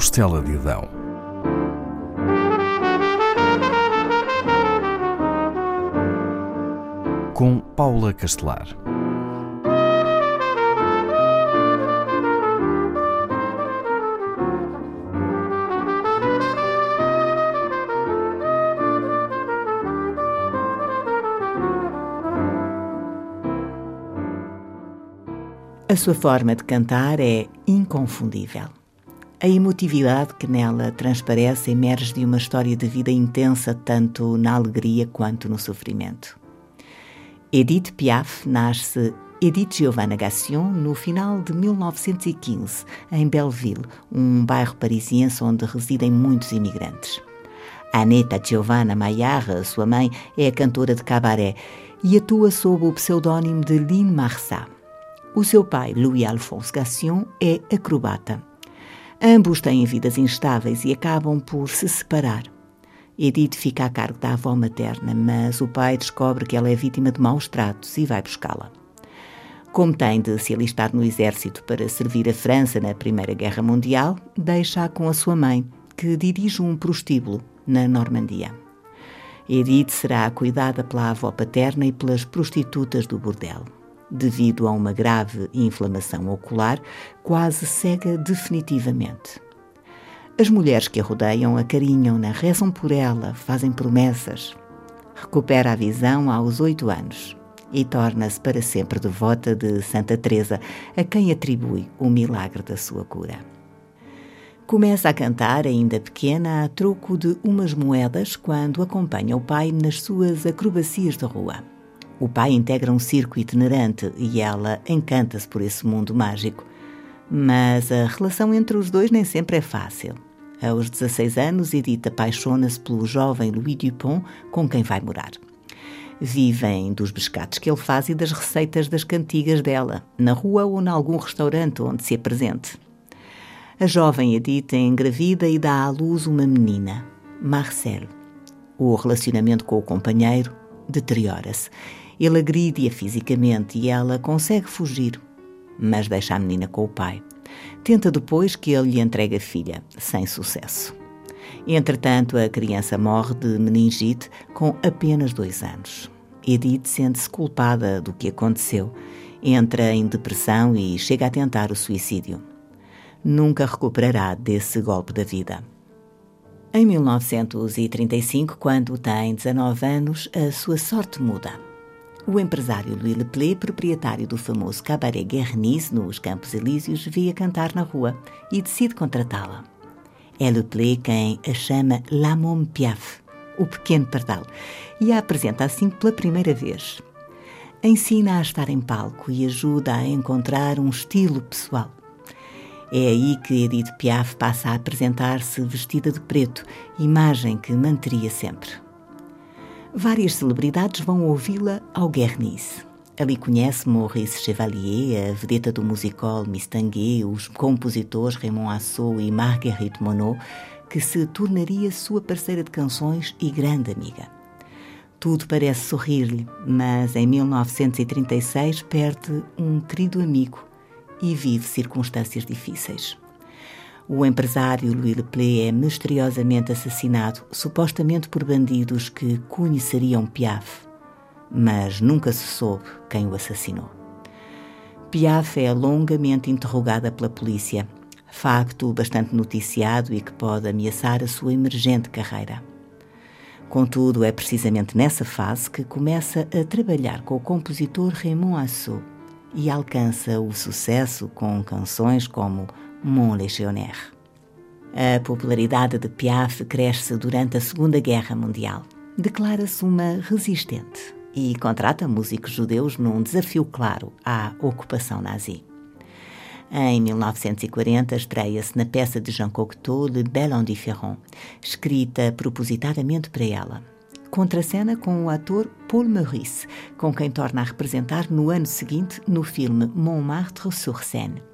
costela de Adão. Com Paula Castelar. A sua forma de cantar é inconfundível. A emotividade que nela transparece emerge de uma história de vida intensa tanto na alegria quanto no sofrimento. Edith Piaf nasce Edith Giovanna Gassion no final de 1915, em Belleville, um bairro parisiense onde residem muitos imigrantes. Aneta Giovanna Maillard, sua mãe, é cantora de cabaré e atua sob o pseudônimo de Lynn Marsat. O seu pai, Louis Alphonse Gassion, é acrobata. Ambos têm vidas instáveis e acabam por se separar. Edith fica a cargo da avó materna, mas o pai descobre que ela é vítima de maus tratos e vai buscá-la. Como tem de se alistar no exército para servir a França na Primeira Guerra Mundial, deixa-a com a sua mãe, que dirige um prostíbulo na Normandia. Edith será cuidada pela avó paterna e pelas prostitutas do bordel devido a uma grave inflamação ocular, quase cega definitivamente. As mulheres que a rodeiam acarinham-na, rezam por ela, fazem promessas. Recupera a visão aos oito anos e torna-se para sempre devota de Santa Teresa, a quem atribui o milagre da sua cura. Começa a cantar, ainda pequena, a troco de umas moedas quando acompanha o pai nas suas acrobacias de rua. O pai integra um circo itinerante e ela encanta-se por esse mundo mágico. Mas a relação entre os dois nem sempre é fácil. Aos 16 anos, Edith apaixona-se pelo jovem Louis Dupont, com quem vai morar. Vivem dos pescados que ele faz e das receitas das cantigas dela, na rua ou em algum restaurante onde se apresente. A jovem Edith engravida e dá à luz uma menina, Marcel. O relacionamento com o companheiro deteriora-se ele agride-a fisicamente e ela consegue fugir, mas deixa a menina com o pai. Tenta depois que ele lhe entregue a filha, sem sucesso. Entretanto, a criança morre de meningite com apenas dois anos. Edith sente-se culpada do que aconteceu, entra em depressão e chega a tentar o suicídio. Nunca recuperará desse golpe da vida. Em 1935, quando tem 19 anos, a sua sorte muda. O empresário Louis Leplé, proprietário do famoso Cabaret Guerniz nos Campos Elíseos, via cantar na rua e decide contratá-la. É Leplé quem a chama La Piaf, o pequeno pardal, e a apresenta assim pela primeira vez. Ensina a estar em palco e ajuda a encontrar um estilo pessoal. É aí que Edith Piaf passa a apresentar-se vestida de preto, imagem que manteria sempre. Várias celebridades vão ouvi-la ao Guerniz. Ali conhece Maurice Chevalier, a vedeta do musical Miss Tanguay, os compositores Raymond Assou e Marguerite Monod, que se tornaria sua parceira de canções e grande amiga. Tudo parece sorrir-lhe, mas em 1936 perde um querido amigo e vive circunstâncias difíceis. O empresário Louis Leplé é misteriosamente assassinado, supostamente por bandidos que conheceriam Piaf, mas nunca se soube quem o assassinou. Piaf é longamente interrogada pela polícia, facto bastante noticiado e que pode ameaçar a sua emergente carreira. Contudo, é precisamente nessa fase que começa a trabalhar com o compositor Raymond Assou e alcança o sucesso com canções como Mon Légionnaire. A popularidade de Piaf cresce durante a Segunda Guerra Mundial. Declara-se uma resistente e contrata músicos judeus num desafio claro à ocupação nazi. Em 1940, estreia-se na peça de Jean Cocteau Le Bel Indifférent, escrita propositadamente para ela. Contracena com o ator Paul Meurice, com quem torna a representar no ano seguinte no filme Montmartre sur Seine.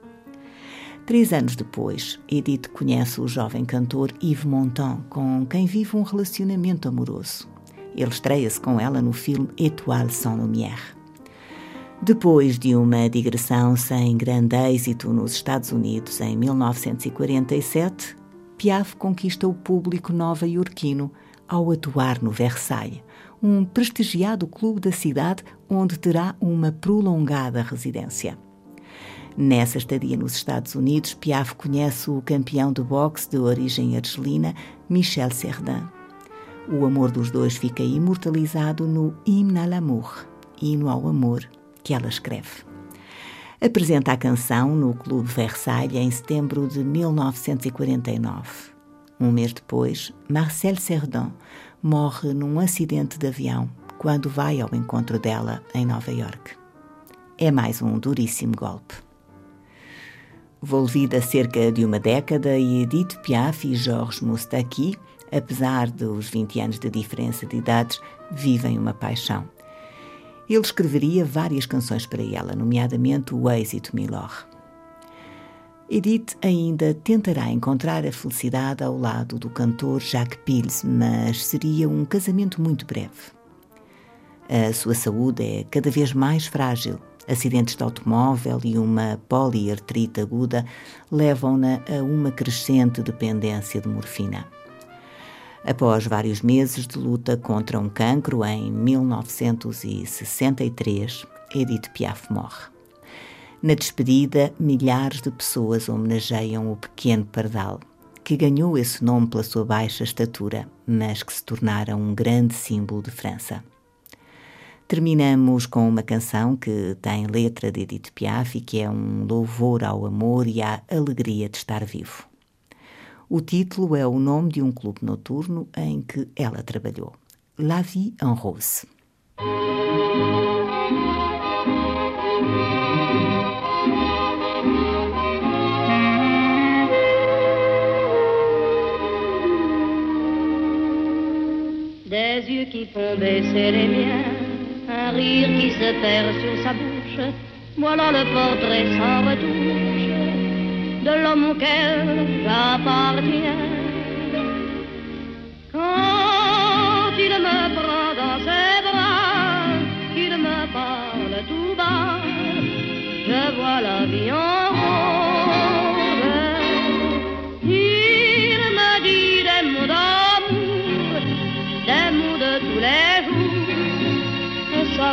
Três anos depois, Edith conhece o jovem cantor Yves Montand, com quem vive um relacionamento amoroso. Ele estreia-se com ela no filme Étoile sans lumière. Depois de uma digressão sem grande êxito nos Estados Unidos em 1947, Piaf conquista o público nova-iorquino ao atuar no Versailles, um prestigiado clube da cidade onde terá uma prolongada residência. Nessa estadia nos Estados Unidos, Piaf conhece o campeão de boxe de origem argelina, Michel Cerdin. O amor dos dois fica imortalizado no Hymne à l'amour, hino ao amor, que ela escreve. Apresenta a canção no Clube Versailles em setembro de 1949. Um mês depois, Marcel Cerdin morre num acidente de avião quando vai ao encontro dela em Nova York. É mais um duríssimo golpe. Volvida cerca de uma década, Edith Piaf e Georges Moustaki, apesar dos 20 anos de diferença de idades, vivem uma paixão. Ele escreveria várias canções para ela, nomeadamente o êxito Milor. Edith ainda tentará encontrar a felicidade ao lado do cantor Jacques Pils, mas seria um casamento muito breve. A sua saúde é cada vez mais frágil Acidentes de automóvel e uma poliartrite aguda levam-na a uma crescente dependência de morfina. Após vários meses de luta contra um cancro, em 1963, Edith Piaf morre. Na despedida, milhares de pessoas homenageiam o pequeno pardal, que ganhou esse nome pela sua baixa estatura, mas que se tornara um grande símbolo de França. Terminamos com uma canção que tem letra de Edith Piaf e que é um louvor ao amor e à alegria de estar vivo. O título é o nome de um clube noturno em que ela trabalhou. La Vie en Rose. Des yeux qui font baisser les miens un rire qui se perd sur sa bouche. Voilà le portrait sans retouche de l'homme auquel j'appartiens.